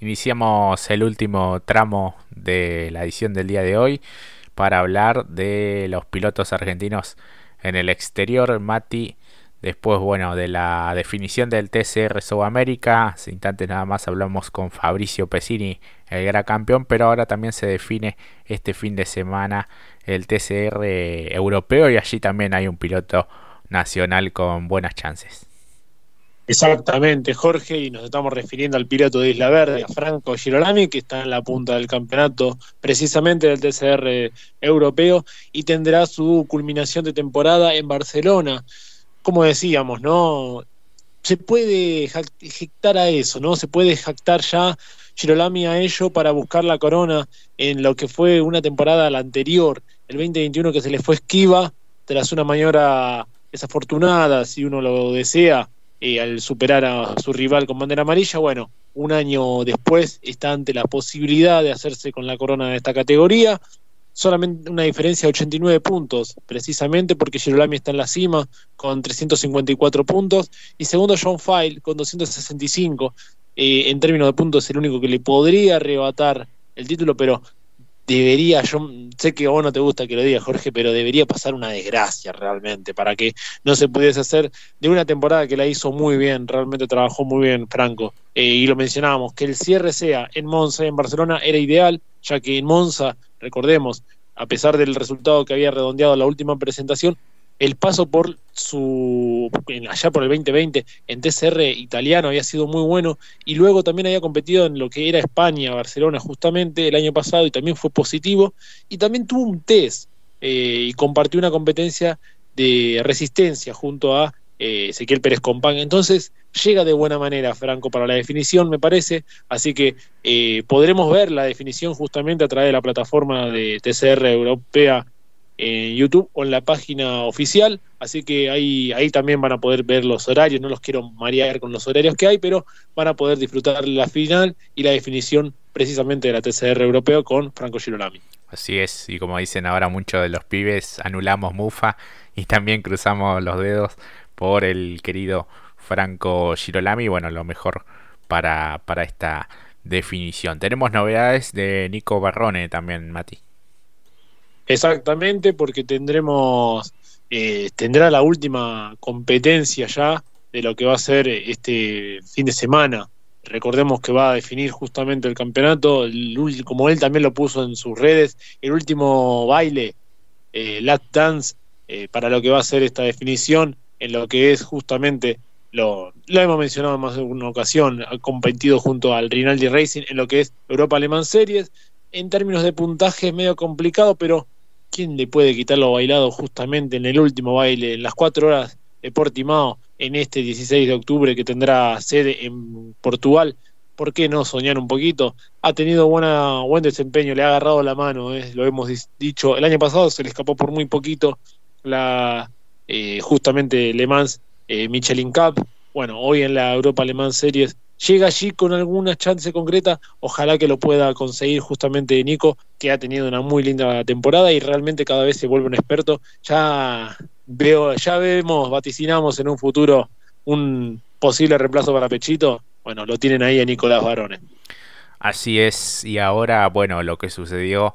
iniciamos el último tramo de la edición del día de hoy para hablar de los pilotos argentinos en el exterior. Mati, después, bueno, de la definición del TCR Sudamérica, hace instantes nada más hablamos con Fabricio Pesini, el gran campeón, pero ahora también se define este fin de semana el TCR europeo y allí también hay un piloto nacional con buenas chances. Exactamente, Jorge, y nos estamos refiriendo al piloto de Isla Verde, a Franco Girolami, que está en la punta del campeonato precisamente del TCR europeo y tendrá su culminación de temporada en Barcelona. Como decíamos, ¿no? Se puede jactar a eso, ¿no? Se puede jactar ya Girolami a ello para buscar la corona en lo que fue una temporada la anterior, el 2021 que se le fue esquiva tras una maniobra desafortunada, si uno lo desea, eh, al superar a su rival con bandera amarilla. Bueno, un año después está ante la posibilidad de hacerse con la corona de esta categoría. Solamente una diferencia de 89 puntos, precisamente porque Girolami está en la cima con 354 puntos y segundo John File con 265. Eh, en términos de puntos es el único que le podría arrebatar el título, pero debería, yo sé que a vos no te gusta que lo diga Jorge, pero debería pasar una desgracia realmente para que no se pudiese hacer de una temporada que la hizo muy bien, realmente trabajó muy bien Franco. Eh, y lo mencionábamos, que el cierre sea en Monza y en Barcelona era ideal, ya que en Monza, recordemos, a pesar del resultado que había redondeado la última presentación, el paso por su allá por el 2020 en TCR italiano había sido muy bueno y luego también había competido en lo que era España, Barcelona justamente el año pasado y también fue positivo y también tuvo un test eh, y compartió una competencia de resistencia junto a eh, Ezequiel Pérez Compán. Entonces llega de buena manera Franco para la definición, me parece, así que eh, podremos ver la definición justamente a través de la plataforma de TCR Europea en YouTube o en la página oficial, así que ahí, también van a poder ver los horarios, no los quiero marear con los horarios que hay, pero van a poder disfrutar la final y la definición precisamente de la TCR europeo con Franco Girolami. Así es, y como dicen ahora muchos de los pibes, anulamos Mufa y también cruzamos los dedos por el querido Franco Girolami, bueno, lo mejor para, para esta definición. Tenemos novedades de Nico Barrone también, Mati. Exactamente, porque tendremos, eh, tendrá la última competencia ya de lo que va a ser este fin de semana. Recordemos que va a definir justamente el campeonato, como él también lo puso en sus redes, el último baile, eh, Dance, eh, para lo que va a ser esta definición, en lo que es justamente, lo, lo hemos mencionado en más de una ocasión, ha competido junto al Rinaldi Racing en lo que es Europa Alemán Series. En términos de puntaje es medio complicado, pero ¿quién le puede quitar lo bailado justamente en el último baile, en las cuatro horas de Portimao, en este 16 de octubre que tendrá sede en Portugal? ¿Por qué no soñar un poquito? Ha tenido buena, buen desempeño, le ha agarrado la mano, eh, lo hemos dicho. El año pasado se le escapó por muy poquito la eh, justamente Le Mans eh, Michelin Cup. Bueno, hoy en la Europa Le Mans Series llega allí con alguna chance concreta, ojalá que lo pueda conseguir justamente Nico, que ha tenido una muy linda temporada y realmente cada vez se vuelve un experto. Ya veo, ya vemos, vaticinamos en un futuro un posible reemplazo para Pechito. Bueno, lo tienen ahí a Nicolás Barones. Así es, y ahora, bueno, lo que sucedió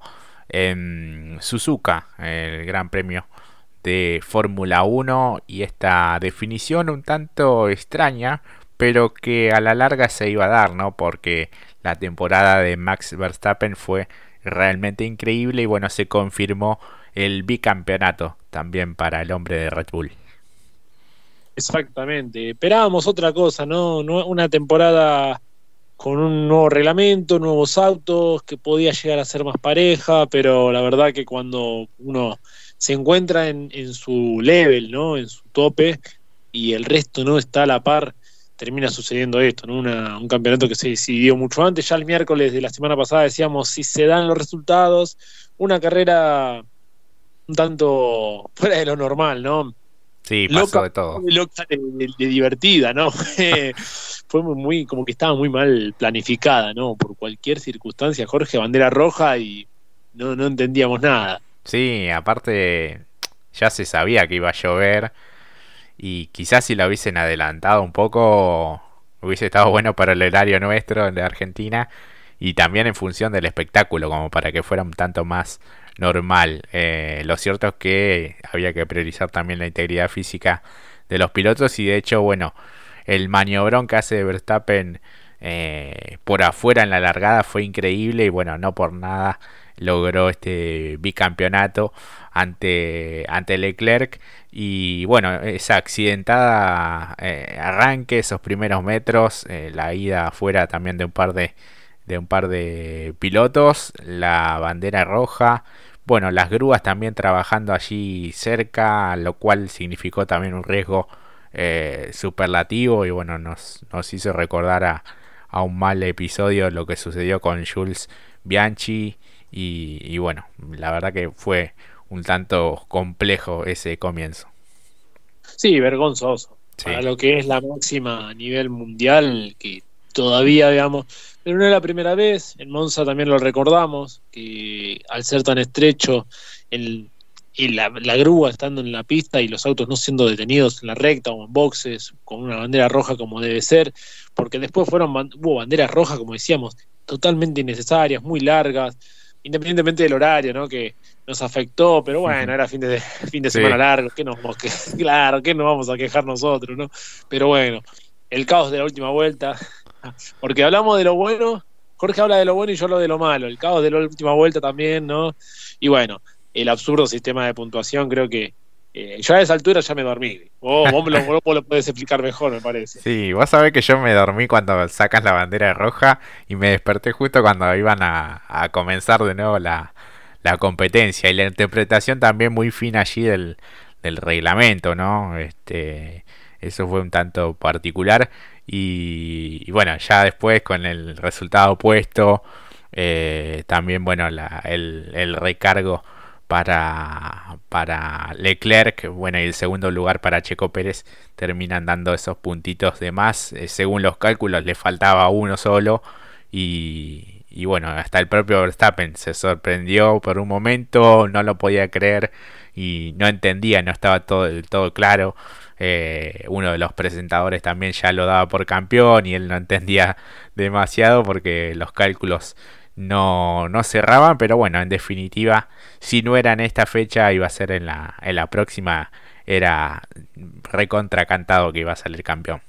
en Suzuka, el Gran Premio de Fórmula 1 y esta definición un tanto extraña pero que a la larga se iba a dar, ¿no? Porque la temporada de Max Verstappen fue realmente increíble y bueno, se confirmó el bicampeonato también para el hombre de Red Bull. Exactamente, esperábamos otra cosa, ¿no? Una temporada con un nuevo reglamento, nuevos autos, que podía llegar a ser más pareja, pero la verdad que cuando uno se encuentra en, en su level, ¿no? En su tope, y el resto no está a la par, termina sucediendo esto, ¿no? un campeonato que se decidió mucho antes. Ya el miércoles de la semana pasada decíamos si se dan los resultados, una carrera un tanto fuera de lo normal, ¿no? Sí, pasó de todo. Loca de, divertida, ¿no? Fue muy, como que estaba muy mal planificada, ¿no? Por cualquier circunstancia, Jorge, bandera roja y no, no entendíamos nada. Sí, aparte ya se sabía que iba a llover y quizás si la hubiesen adelantado un poco, hubiese estado bueno para el horario nuestro de Argentina y también en función del espectáculo, como para que fuera un tanto más normal. Eh, lo cierto es que había que priorizar también la integridad física de los pilotos y de hecho, bueno, el maniobrón que hace Verstappen eh, por afuera en la largada fue increíble y bueno, no por nada logró este bicampeonato ante, ante Leclerc. Y bueno, esa accidentada eh, arranque, esos primeros metros, eh, la ida afuera también de un par de, de un par de pilotos, la bandera roja, bueno, las grúas también trabajando allí cerca, lo cual significó también un riesgo eh, superlativo y bueno, nos, nos hizo recordar a, a un mal episodio lo que sucedió con Jules Bianchi y, bueno, la verdad que fue un tanto complejo ese comienzo. Sí, vergonzoso. Para lo que es la máxima a nivel mundial, que todavía, digamos, pero no es la primera vez. En Monza también lo recordamos, que al ser tan estrecho, el, y la, grúa estando en la pista y los autos no siendo detenidos en la recta o en boxes, con una bandera roja como debe ser, porque después fueron hubo banderas rojas, como decíamos, totalmente innecesarias, muy largas independientemente del horario, ¿no? Que nos afectó, pero bueno, era fin de, fin de semana largo, que nos, que, claro, que nos vamos a quejar nosotros, ¿no? Pero bueno, el caos de la última vuelta, porque hablamos de lo bueno, Jorge habla de lo bueno y yo hablo de lo malo, el caos de la última vuelta también, ¿no? Y bueno, el absurdo sistema de puntuación creo que eh, yo a esa altura ya me dormí. vos, lo, vos, lo, podés explicar mejor, me parece. Sí, vos sabés que yo me dormí cuando sacas la bandera roja y me desperté justo cuando iban a, comenzar de nuevo la, competencia. Y la interpretación también muy fina allí del, reglamento, ¿no? Este, eso fue un tanto particular. Y, bueno, ya después con el resultado opuesto, eh, también, bueno, el, el recargo para, para Leclerc, bueno, y el segundo lugar para Checo Pérez terminan dando esos puntitos de más. Eh, según los cálculos, le faltaba uno solo. Y, y, bueno, hasta el propio Verstappen se sorprendió por un momento, no lo podía creer y no entendía, no estaba todo todo claro. Eh, uno de los presentadores también ya lo daba por campeón y él no entendía demasiado porque los cálculos no, no cerraban, pero bueno, en definitiva, si no era en esta fecha, iba a ser en la, en la próxima, era recontra cantado que iba a salir campeón.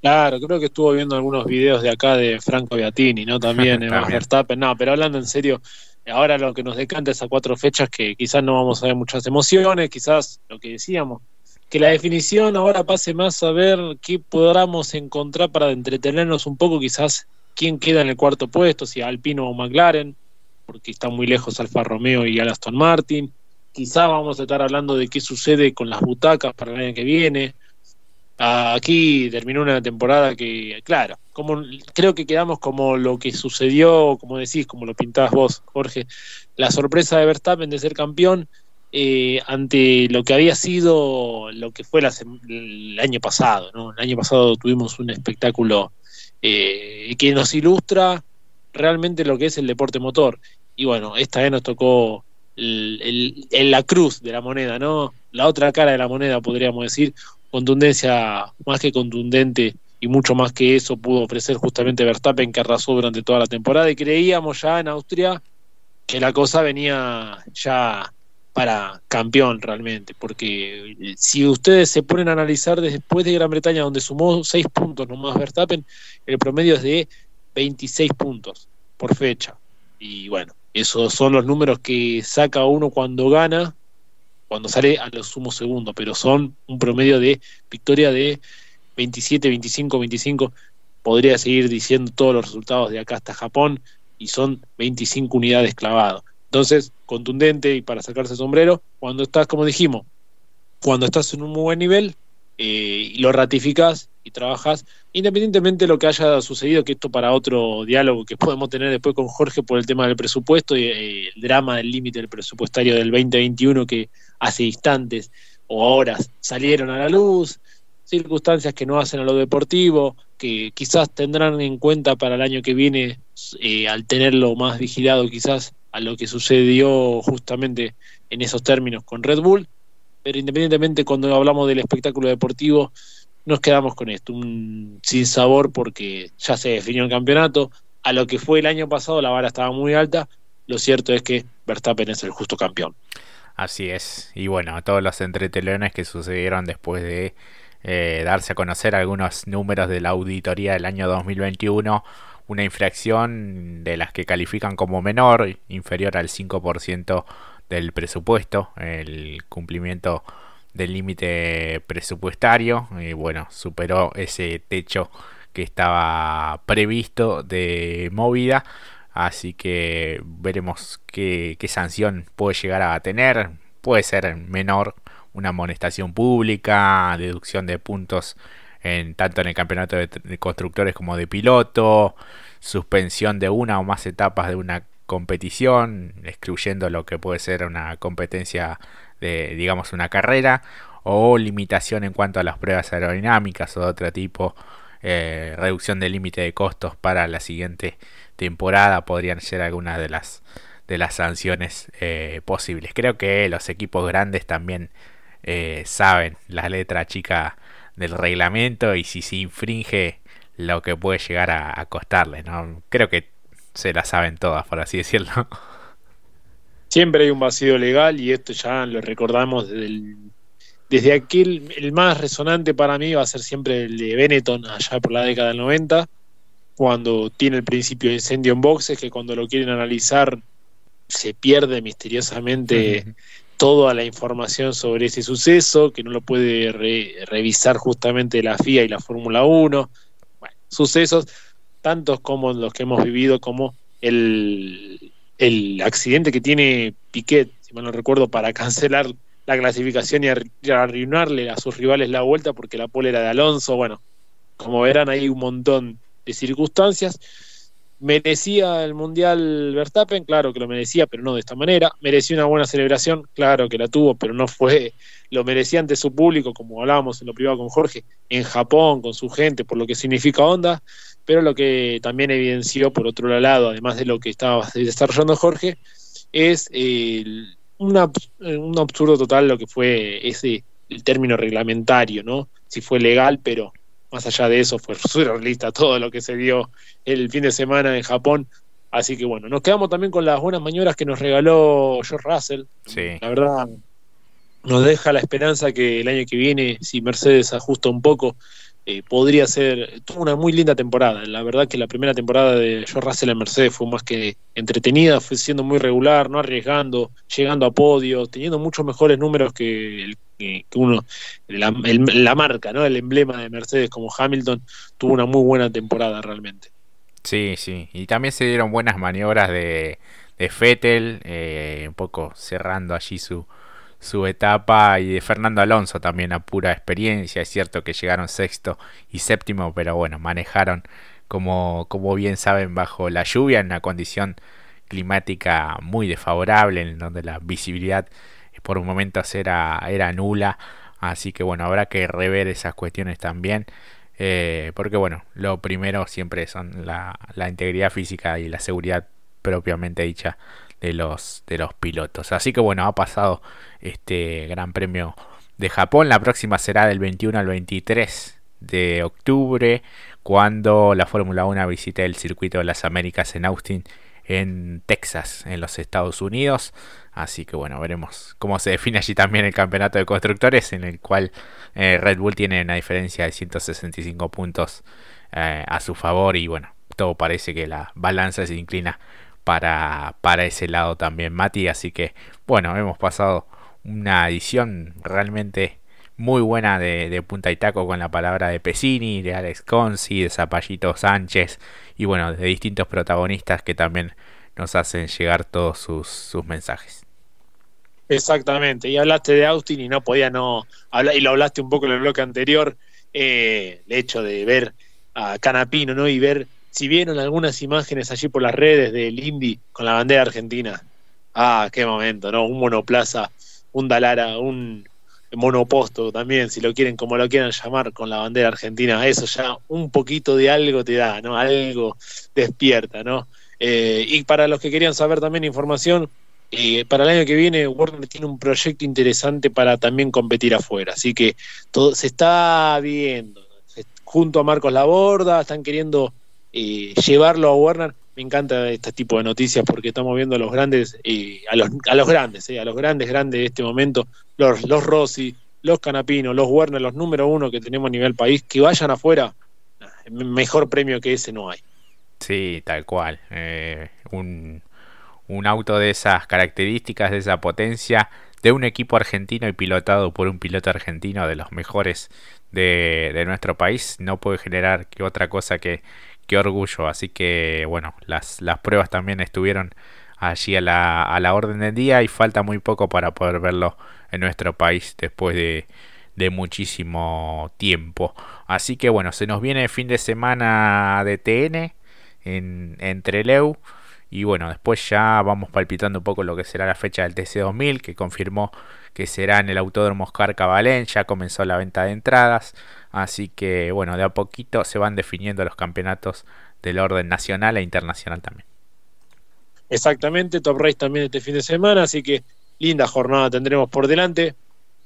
Claro, creo que estuvo viendo algunos videos de acá de Franco Beatini, ¿no? También en Verstappen. No, pero hablando en serio, ahora lo que nos decanta es a cuatro fechas que quizás no vamos a ver muchas emociones, quizás lo que decíamos, que la definición ahora pase más a ver qué podamos encontrar para entretenernos un poco, quizás quién queda en el cuarto puesto, si Alpino o McLaren, porque está muy lejos Alfa Romeo y Aston Martin. Quizá vamos a estar hablando de qué sucede con las butacas para el año que viene. Aquí terminó una temporada que, claro, como creo que quedamos como lo que sucedió, como decís, como lo pintabas vos, Jorge, la sorpresa de Verstappen de ser campeón eh, ante lo que había sido lo que fue el año pasado, ¿no? El año pasado tuvimos un espectáculo eh, que nos ilustra realmente lo que es el deporte motor. Y bueno, esta vez nos tocó el, la cruz de la moneda, ¿no? La otra cara de la moneda, podríamos decir, contundencia más que contundente y mucho más que eso pudo ofrecer justamente Verstappen que arrasó durante toda la temporada y creíamos ya en Austria que la cosa venía ya para campeón realmente, porque eh, si ustedes se ponen a analizar después de Gran Bretaña, donde sumó 6 puntos nomás Verstappen, el promedio es de 26 puntos por fecha. Y bueno, esos son los números que saca uno cuando gana, cuando sale a los sumo segundos, pero son un promedio de victoria de 27, 25, 25. Podría seguir diciendo todos los resultados de acá hasta Japón y son 25 unidades clavadas. Entonces, contundente y para sacarse el sombrero, cuando estás, como dijimos, cuando estás en un muy buen nivel, eh, lo ratificas y trabajas, independientemente de lo que haya sucedido, que esto para otro diálogo que podemos tener después con Jorge por el tema del presupuesto y eh, el drama del límite del presupuestario del 2021 que hace instantes o horas salieron a la luz, circunstancias que no hacen a lo deportivo, que quizás tendrán en cuenta para el año que viene eh, al tenerlo más vigilado quizás a lo que sucedió justamente en esos términos con Red Bull, pero independientemente cuando hablamos del espectáculo deportivo, nos quedamos con esto, un sin sabor porque ya se definió el campeonato. A lo que fue el año pasado, la vara estaba muy alta. Lo cierto es que Verstappen es el justo campeón. Así es. Y bueno, todos los entretelones que sucedieron después de eh, darse a conocer algunos números de la auditoría del año 2021, una infracción de las que califican como menor, inferior al 5% del presupuesto, el cumplimiento del límite presupuestario, y bueno, superó ese techo que estaba previsto de movida. Así que veremos qué, qué sanción puede llegar a tener. Puede ser menor una amonestación pública, deducción de puntos en, tanto en el campeonato de, constructores como de piloto, suspensión de una o más etapas de una competición, excluyendo lo que puede ser una competencia de, digamos, una carrera, o limitación en cuanto a las pruebas aerodinámicas o de otro tipo, eh, reducción del límite de costos para la siguiente temporada, podrían ser algunas de las de las sanciones eh, posibles. Creo que los equipos grandes también eh, saben la letra chica del reglamento y si se infringe lo que puede llegar a, costarle, ¿no? Creo que se la saben todas, por así decirlo. Siempre hay un vacío legal y esto ya lo recordamos desde, desde aquel, el más resonante para mí va a ser siempre el de Benetton allá por la década del 90, cuando tiene el principio de incendio en boxes, que cuando lo quieren analizar se pierde misteriosamente toda la información sobre ese suceso, que no lo puede revisar justamente la FIA y la Fórmula 1. Bueno, sucesos tantos como los que hemos vivido, como el, el accidente que tiene Piquet, si mal no recuerdo, para cancelar la clasificación y arruinarle a sus rivales la vuelta porque la pole era de Alonso. Bueno, como verán, hay un montón de circunstancias. ¿Merecía el Mundial Verstappen? Claro que lo merecía, pero no de esta manera. ¿Merecía una buena celebración? Claro que la tuvo, pero no fue. Lo merecía ante su público, como hablábamos en lo privado con Jorge, en Japón, con su gente, por lo que significa Honda. Pero lo que también evidenció, por otro lado, además de lo que estaba desarrollando Jorge, es un absurdo total lo que fue ese el término reglamentario, ¿no? Si fue legal, pero más allá de eso, fue surrealista todo lo que se dio el fin de semana en Japón. Así que bueno, nos quedamos también con las buenas maniobras que nos regaló George Russell. La verdad, nos deja la esperanza que el año que viene, si Mercedes ajusta un poco, eh, podría ser. Tuvo una muy linda temporada. La verdad que la primera temporada de George Russell en Mercedes fue más que entretenida, fue siendo muy regular, no arriesgando, llegando a podios, teniendo muchos mejores números que el que, uno, la, marca, ¿no? El emblema de Mercedes como Hamilton tuvo una muy buena temporada realmente. Sí, sí. Y también se dieron buenas maniobras de, de Fettel, eh, un poco cerrando allí su, su etapa, y de Fernando Alonso también a pura experiencia. Es cierto que llegaron sexto y séptimo, pero bueno, manejaron como, como bien saben bajo la lluvia en una condición climática muy desfavorable en donde la visibilidad por momentos era, era nula. Así que bueno, habrá que rever esas cuestiones también. Eh, porque bueno, lo primero siempre son la, la, integridad física y la seguridad propiamente dicha de los, de los pilotos. Así que bueno, ha pasado este Gran Premio de Japón. La próxima será del 21 al 23 de octubre, cuando la Fórmula 1 visite el circuito de las Américas en Austin, en Texas, en los Estados Unidos. Así que bueno, veremos cómo se define allí también el campeonato de constructores, en el cual eh, Red Bull tiene una diferencia de 165 puntos eh, a su favor y bueno, todo parece que la balanza se inclina para, para ese lado también, Mati. Así que bueno, hemos pasado una edición realmente muy buena de, punta y taco con la palabra de Pesini, de Alex Consi, de Zapallito Sánchez y bueno, de distintos protagonistas que también nos hacen llegar todos sus, sus mensajes. Exactamente, y hablaste de Austin y no podía no hablar, y lo hablaste un poco en el bloque anterior, eh, el hecho de ver a Canapino, ¿no? Y ver si vieron algunas imágenes allí por las redes del Indy con la bandera argentina. Ah, qué momento, ¿no? Un monoplaza, un Dalara, un monoposto también, si lo quieren, como lo quieran llamar, con la bandera argentina. Eso ya un poquito de algo te da, ¿no? Algo despierta, ¿no? Eh, y para los que querían saber también información, eh, para el año que viene Warner tiene un proyecto interesante para también competir afuera, así que todo se está viendo. Junto a Marcos Laborda, están queriendo eh, llevarlo a Warner. Me encanta este tipo de noticias porque estamos viendo a los grandes, eh, a, los, a los grandes, a los grandes, grandes de este momento, los, Rossi, los Canapino, los Warner, los número uno que tenemos a nivel país, que vayan afuera, mejor premio que ese no hay. Sí, tal cual. un, un auto de esas características, de esa potencia, de un equipo argentino y pilotado por un piloto argentino de los mejores de, nuestro país, no puede generar que otra cosa que, orgullo. Así que bueno, las, pruebas también estuvieron allí a la, orden del día y falta muy poco para poder verlo en nuestro país después de, de muchísimo tiempo. Así que bueno, se nos viene fin de semana de TN en, en Treleu. Y bueno, después ya vamos palpitando un poco lo que será la fecha del TC2000, que confirmó que será en el Autódromo Oscar Cabalén, ya comenzó la venta de entradas, así que bueno, de a poquito se van definiendo los campeonatos del orden nacional e internacional también. Exactamente, Top Race también este fin de semana, así que linda jornada tendremos por delante.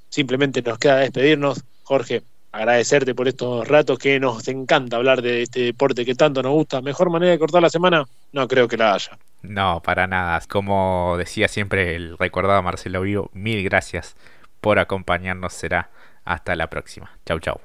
Simplemente nos queda despedirnos. Jorge, agradecerte por estos ratos que nos encanta hablar de este deporte que tanto nos gusta. ¿Mejor manera de cortar la semana? No creo que la haya. No, para nada. Como decía siempre el recordado Marcelo Vivo, mil gracias por acompañarnos. Será hasta la próxima. Chau, chau.